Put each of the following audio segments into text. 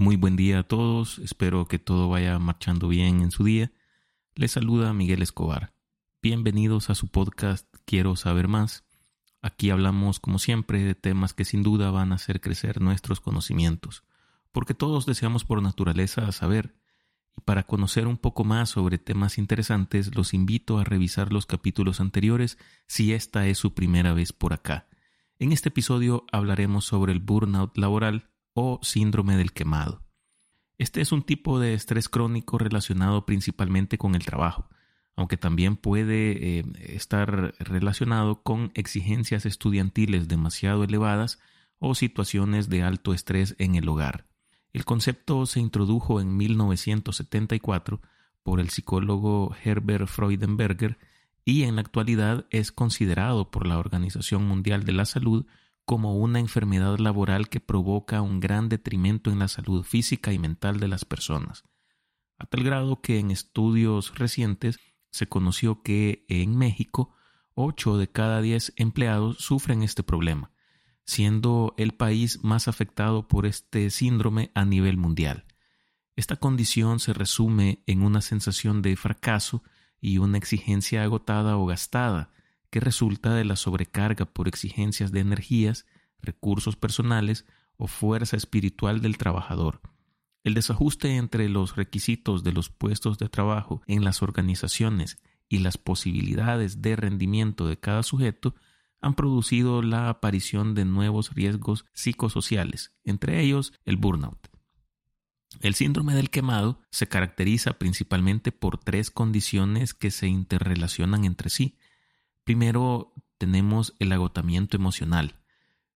Muy buen día a todos, espero que todo vaya marchando bien en su día. Les saluda Miguel Escobar. Bienvenidos a su podcast Quiero saber más. Aquí hablamos, como siempre, de temas que sin duda van a hacer crecer nuestros conocimientos, porque todos deseamos por naturaleza saber. Y para conocer un poco más sobre temas interesantes, los invito a revisar los capítulos anteriores si esta es su primera vez por acá. En este episodio hablaremos sobre el burnout laboral o síndrome del quemado. Este es un tipo de estrés crónico relacionado principalmente con el trabajo, aunque también puede eh, estar relacionado con exigencias estudiantiles demasiado elevadas o situaciones de alto estrés en el hogar. El concepto se introdujo en 1974 por el psicólogo Herbert Freudenberger y en la actualidad es considerado por la Organización Mundial de la Salud como una enfermedad laboral que provoca un gran detrimento en la salud física y mental de las personas, a tal grado que en estudios recientes se conoció que en México 8 de cada 10 empleados sufren este problema, siendo el país más afectado por este síndrome a nivel mundial. Esta condición se resume en una sensación de fracaso y una exigencia agotada o gastada, que resulta de la sobrecarga por exigencias de energías, recursos personales o fuerza espiritual del trabajador. El desajuste entre los requisitos de los puestos de trabajo en las organizaciones y las posibilidades de rendimiento de cada sujeto han producido la aparición de nuevos riesgos psicosociales, entre ellos el burnout. El síndrome del quemado se caracteriza principalmente por tres condiciones que se interrelacionan entre sí Primero tenemos el agotamiento emocional.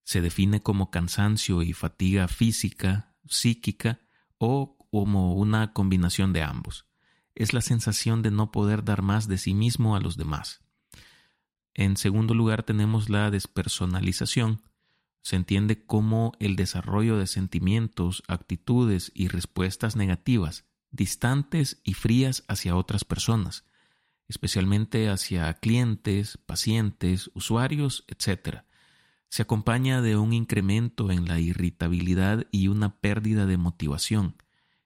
Se define como cansancio y fatiga física, psíquica o como una combinación de ambos. Es la sensación de no poder dar más de sí mismo a los demás. En segundo lugar tenemos la despersonalización. Se entiende como el desarrollo de sentimientos, actitudes y respuestas negativas, distantes y frías hacia otras personas, especialmente hacia clientes, pacientes, usuarios, etc. Se acompaña de un incremento en la irritabilidad y una pérdida de motivación.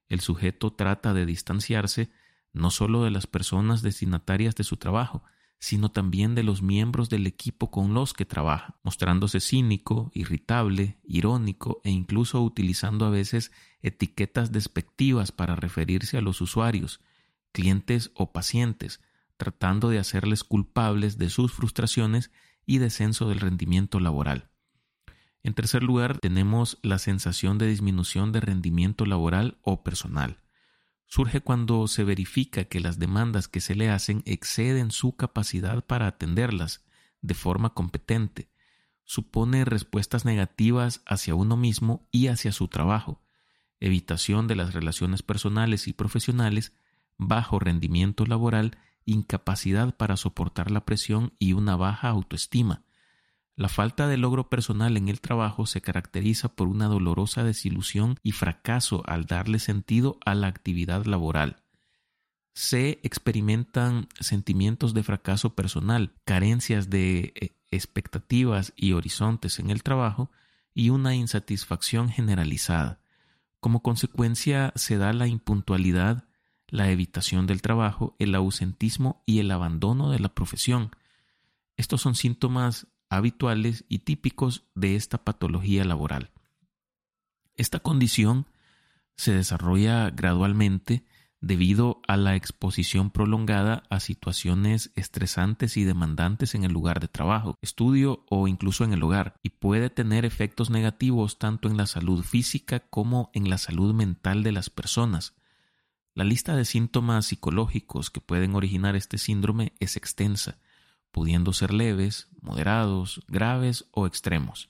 El sujeto trata de distanciarse no solo de las personas destinatarias de su trabajo, sino también de los miembros del equipo con los que trabaja, mostrándose cínico, irritable, irónico e incluso utilizando a veces etiquetas despectivas para referirse a los usuarios, clientes o pacientes, tratando de hacerles culpables de sus frustraciones y descenso del rendimiento laboral. En tercer lugar, tenemos la sensación de disminución de rendimiento laboral o personal. Surge cuando se verifica que las demandas que se le hacen exceden su capacidad para atenderlas de forma competente. Supone respuestas negativas hacia uno mismo y hacia su trabajo, evitación de las relaciones personales y profesionales, bajo rendimiento laboral incapacidad para soportar la presión y una baja autoestima. La falta de logro personal en el trabajo se caracteriza por una dolorosa desilusión y fracaso al darle sentido a la actividad laboral. Se experimentan sentimientos de fracaso personal, carencias de eh, expectativas y horizontes en el trabajo y una insatisfacción generalizada. Como consecuencia se da la impuntualidad, la evitación del trabajo, el ausentismo y el abandono de la profesión. Estos son síntomas habituales y típicos de esta patología laboral. Esta condición se desarrolla gradualmente debido a la exposición prolongada a situaciones estresantes y demandantes en el lugar de trabajo, estudio o incluso en el hogar, y puede tener efectos negativos tanto en la salud física como en la salud mental de las personas, la lista de síntomas psicológicos que pueden originar este síndrome es extensa, pudiendo ser leves, moderados, graves o extremos.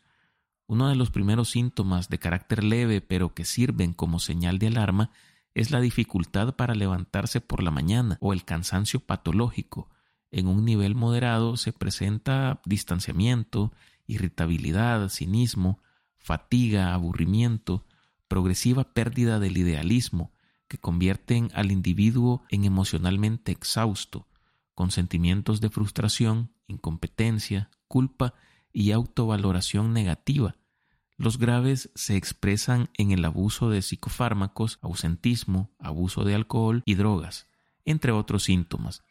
Uno de los primeros síntomas de carácter leve pero que sirven como señal de alarma es la dificultad para levantarse por la mañana o el cansancio patológico. En un nivel moderado se presenta distanciamiento, irritabilidad, cinismo, fatiga, aburrimiento, progresiva pérdida del idealismo, que convierten al individuo en emocionalmente exhausto, con sentimientos de frustración, incompetencia, culpa y autovaloración negativa. Los graves se expresan en el abuso de psicofármacos, ausentismo, abuso de alcohol y drogas, entre otros síntomas.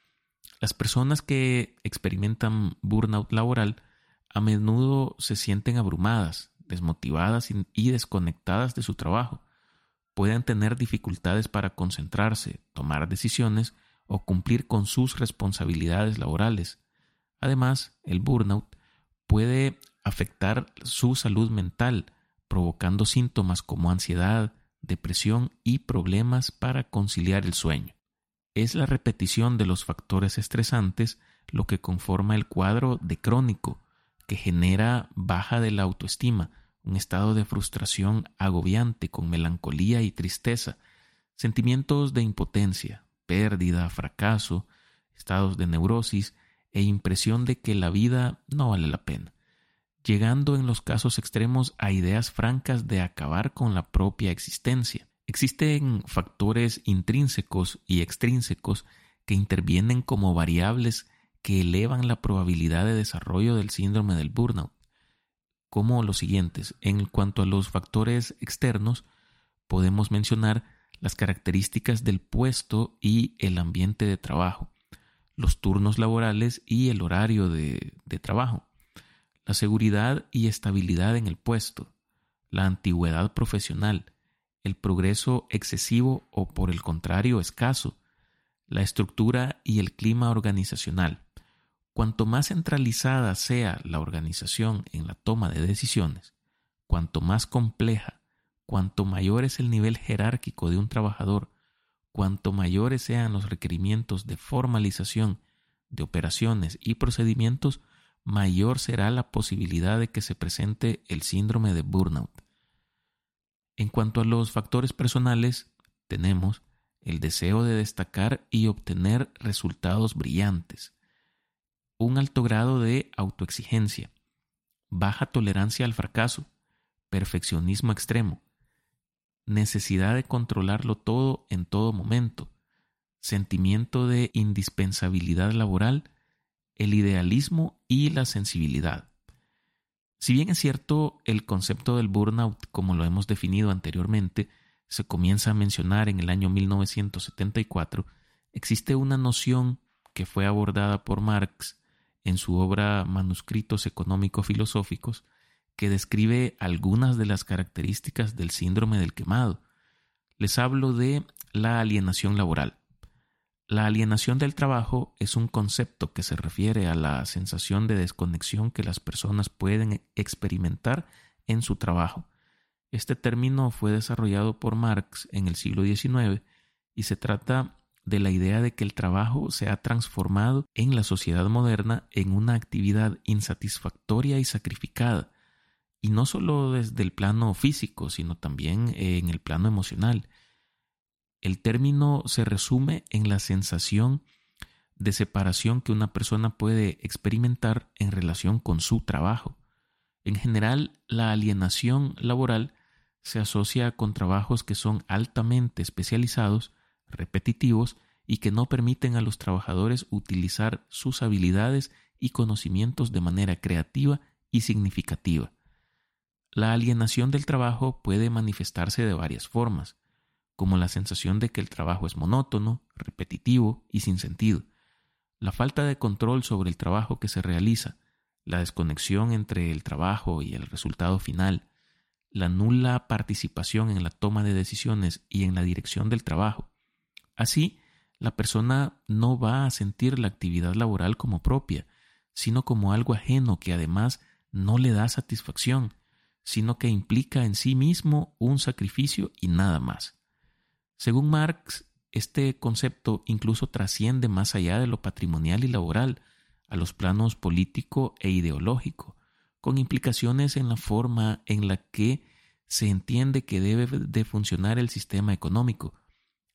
Las personas que experimentan burnout laboral a menudo se sienten abrumadas, desmotivadas y desconectadas de su trabajo. Pueden tener dificultades para concentrarse, tomar decisiones o cumplir con sus responsabilidades laborales. Además, el burnout puede afectar su salud mental, provocando síntomas como ansiedad, depresión y problemas para conciliar el sueño. Es la repetición de los factores estresantes lo que conforma el cuadro de crónico, que genera baja de la autoestima, un estado de frustración agobiante con melancolía y tristeza, sentimientos de impotencia, pérdida, fracaso, estados de neurosis e impresión de que la vida no vale la pena, llegando en los casos extremos a ideas francas de acabar con la propia existencia. Existen factores intrínsecos y extrínsecos que intervienen como variables que elevan la probabilidad de desarrollo del síndrome del burnout, como los siguientes. En cuanto a los factores externos, podemos mencionar las características del puesto y el ambiente de trabajo, los turnos laborales y el horario de, de trabajo, la seguridad y estabilidad en el puesto, la antigüedad profesional, el progreso excesivo o por el contrario escaso, la estructura y el clima organizacional, Cuanto más centralizada sea la organización en la toma de decisiones, cuanto más compleja, cuanto mayor es el nivel jerárquico de un trabajador, cuanto mayores sean los requerimientos de formalización de operaciones y procedimientos, mayor será la posibilidad de que se presente el síndrome de burnout. En cuanto a los factores personales, tenemos el deseo de destacar y obtener resultados brillantes, un alto grado de autoexigencia, baja tolerancia al fracaso, perfeccionismo extremo, necesidad de controlarlo todo en todo momento, sentimiento de indispensabilidad laboral, el idealismo y la sensibilidad. Si bien es cierto, el concepto del burnout, como lo hemos definido anteriormente, se comienza a mencionar en el año 1974, existe una noción que fue abordada por Marx en su obra Manuscritos Económico-Filosóficos, que describe algunas de las características del síndrome del quemado. Les hablo de la alienación laboral. La alienación del trabajo es un concepto que se refiere a la sensación de desconexión que las personas pueden experimentar en su trabajo. Este término fue desarrollado por Marx en el siglo XIX y se trata de la idea de que el trabajo se ha transformado en la sociedad moderna en una actividad insatisfactoria y sacrificada, y no solo desde el plano físico, sino también en el plano emocional. El término se resume en la sensación de separación que una persona puede experimentar en relación con su trabajo. En general, la alienación laboral se asocia con trabajos que son altamente especializados repetitivos y que no permiten a los trabajadores utilizar sus habilidades y conocimientos de manera creativa y significativa. La alienación del trabajo puede manifestarse de varias formas, como la sensación de que el trabajo es monótono, repetitivo y sin sentido, la falta de control sobre el trabajo que se realiza, la desconexión entre el trabajo y el resultado final, la nula participación en la toma de decisiones y en la dirección del trabajo, Así, la persona no va a sentir la actividad laboral como propia, sino como algo ajeno que además no le da satisfacción, sino que implica en sí mismo un sacrificio y nada más. Según Marx, este concepto incluso trasciende más allá de lo patrimonial y laboral, a los planos político e ideológico, con implicaciones en la forma en la que se entiende que debe de funcionar el sistema económico,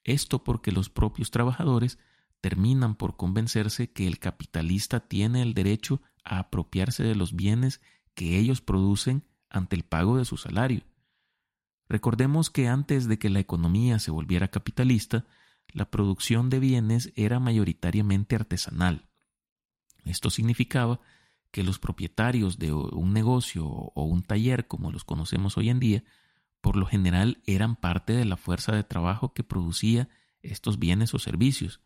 esto porque los propios trabajadores terminan por convencerse que el capitalista tiene el derecho a apropiarse de los bienes que ellos producen ante el pago de su salario. Recordemos que antes de que la economía se volviera capitalista, la producción de bienes era mayoritariamente artesanal. Esto significaba que los propietarios de un negocio o un taller como los conocemos hoy en día, por lo general eran parte de la fuerza de trabajo que producía estos bienes o servicios,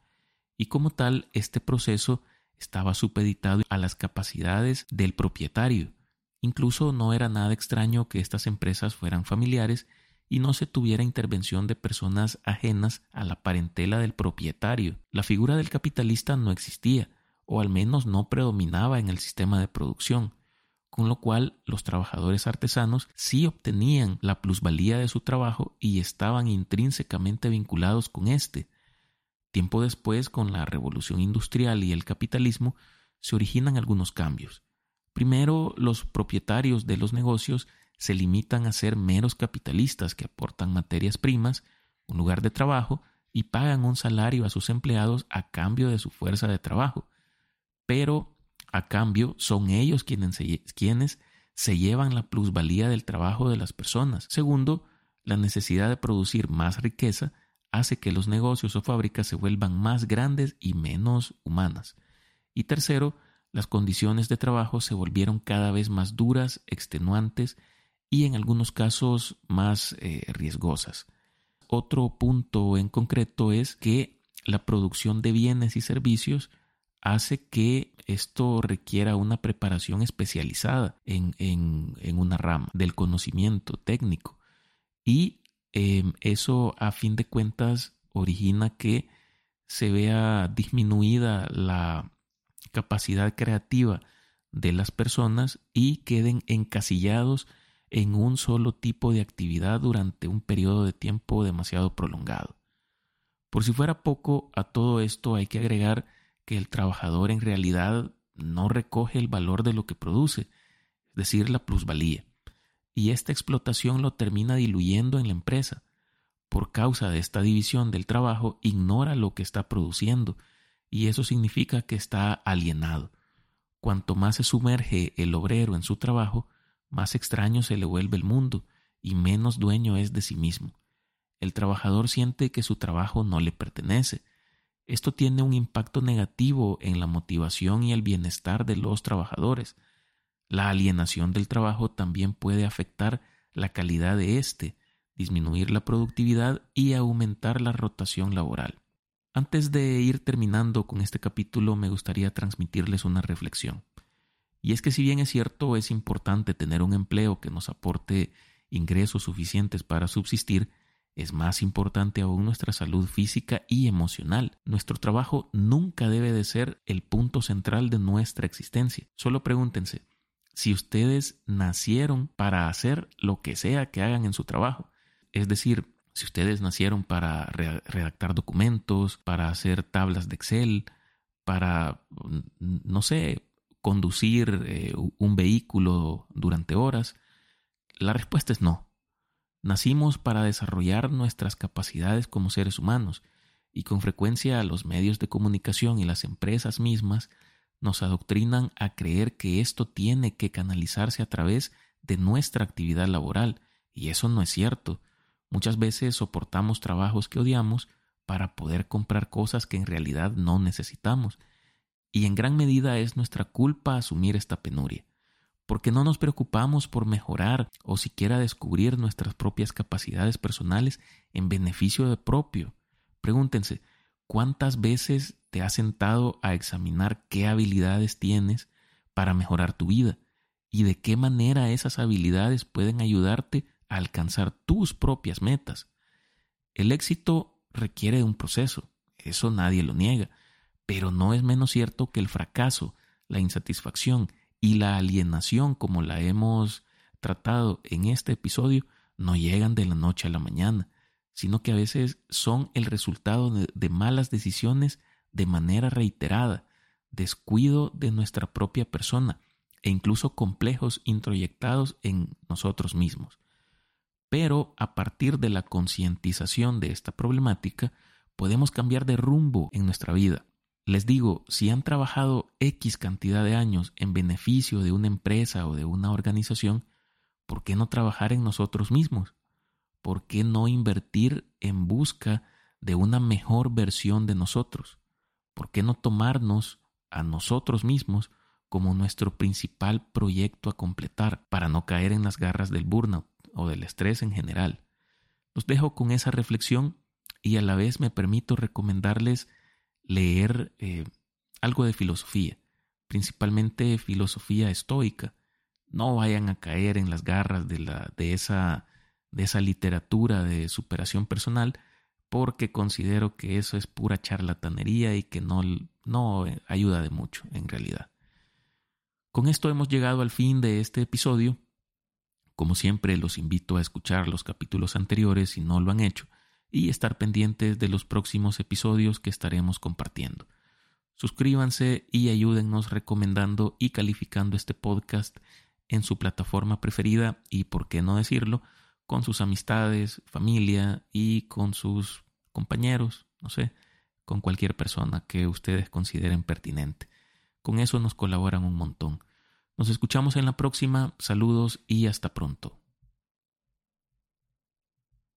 y como tal este proceso estaba supeditado a las capacidades del propietario. Incluso no era nada extraño que estas empresas fueran familiares y no se tuviera intervención de personas ajenas a la parentela del propietario. La figura del capitalista no existía, o al menos no predominaba en el sistema de producción, con lo cual los trabajadores artesanos sí obtenían la plusvalía de su trabajo y estaban intrínsecamente vinculados con éste. Tiempo después, con la revolución industrial y el capitalismo, se originan algunos cambios. Primero, los propietarios de los negocios se limitan a ser meros capitalistas que aportan materias primas, un lugar de trabajo y pagan un salario a sus empleados a cambio de su fuerza de trabajo. Pero a cambio son ellos quienes se, quienes se llevan la plusvalía del trabajo de las personas. Segundo, la necesidad de producir más riqueza hace que los negocios o fábricas se vuelvan más grandes y menos humanas. Y tercero, las condiciones de trabajo se volvieron cada vez más duras, extenuantes y en algunos casos más eh, riesgosas. Otro punto en concreto es que la producción de bienes y servicios hace que esto requiera una preparación especializada en, una rama del conocimiento técnico y em, eso a fin de cuentas origina que se vea disminuida la capacidad creativa de las personas y queden encasillados en un solo tipo de actividad durante un periodo de tiempo demasiado prolongado. Por si fuera poco, a todo esto hay que agregar que el trabajador en realidad no recoge el valor de lo que produce, es decir, la plusvalía, y esta explotación lo termina diluyendo en la empresa. Por causa de esta división del trabajo, ignora lo que está produciendo, y eso significa que está alienado. Cuanto más se sumerge el obrero en su trabajo, más extraño se le vuelve el mundo y menos dueño es de sí mismo. El trabajador siente que su trabajo no le pertenece. Esto tiene un impacto negativo en la motivación y el bienestar de los trabajadores. La alienación del trabajo también puede afectar la calidad de éste, disminuir la productividad y aumentar la rotación laboral. Antes de ir terminando con este capítulo, me gustaría transmitirles una reflexión. Y es que si bien es cierto, es importante tener un empleo que nos aporte ingresos suficientes para subsistir, es más importante aún nuestra salud física y emocional. Nuestro trabajo nunca debe de ser el punto central de nuestra existencia. Solo pregúntense, si ustedes nacieron para hacer lo que sea que hagan en su trabajo, es decir, si ustedes nacieron para redactar documentos, para hacer tablas de Excel, para, no sé, conducir eh, un vehículo durante horas? La respuesta es no. Nacimos para desarrollar nuestras capacidades como seres humanos y con frecuencia los medios de comunicación y las empresas mismas nos adoctrinan a creer que esto tiene que canalizarse a través de nuestra actividad laboral y eso no es cierto. Muchas veces soportamos trabajos que odiamos para poder comprar cosas que en realidad no necesitamos y en gran medida es nuestra culpa asumir esta penuria, porque no nos preocupamos por mejorar o siquiera descubrir nuestras propias capacidades personales en beneficio propio. Pregúntense, ¿cuántas veces te has sentado a examinar qué habilidades tienes para mejorar tu vida y de qué manera esas habilidades pueden ayudarte a alcanzar tus propias metas? El éxito requiere de un proceso, eso nadie lo niega, pero no es menos cierto que el fracaso, la insatisfacción y la alienación como la hemos tratado en este episodio no llegan de la noche a la mañana, sino que a veces son el resultado de, malas decisiones de manera reiterada, descuido de nuestra propia persona e incluso complejos introyectados en nosotros mismos. Pero a partir de la concientización de esta problemática, podemos cambiar de rumbo en nuestra vida. Les digo, si han trabajado X cantidad de años en beneficio de una empresa o de una organización, ¿por qué no trabajar en nosotros mismos? ¿Por qué no invertir en busca de una mejor versión de nosotros? ¿Por qué no tomarnos a nosotros mismos como nuestro principal proyecto a completar para no caer en las garras del burnout o del estrés en general. Los dejo con esa reflexión y a la vez me permito recomendarles leer eh, algo de filosofía, principalmente filosofía estoica. No vayan a caer en las garras de, esa, de esa literatura de superación personal, porque considero que eso es pura charlatanería y que no, no ayuda de mucho en realidad. Con esto hemos llegado al fin de este episodio. Como siempre, los invito a escuchar los capítulos anteriores si no lo han hecho y estar pendientes de los próximos episodios que estaremos compartiendo. Suscríbanse y ayúdennos recomendando y calificando este podcast en su plataforma preferida y, por qué no decirlo, con sus amistades, familia y con sus compañeros, no sé, con cualquier persona que ustedes consideren pertinente. Con eso nos colaboran un montón. Nos escuchamos en la próxima, saludos y hasta pronto.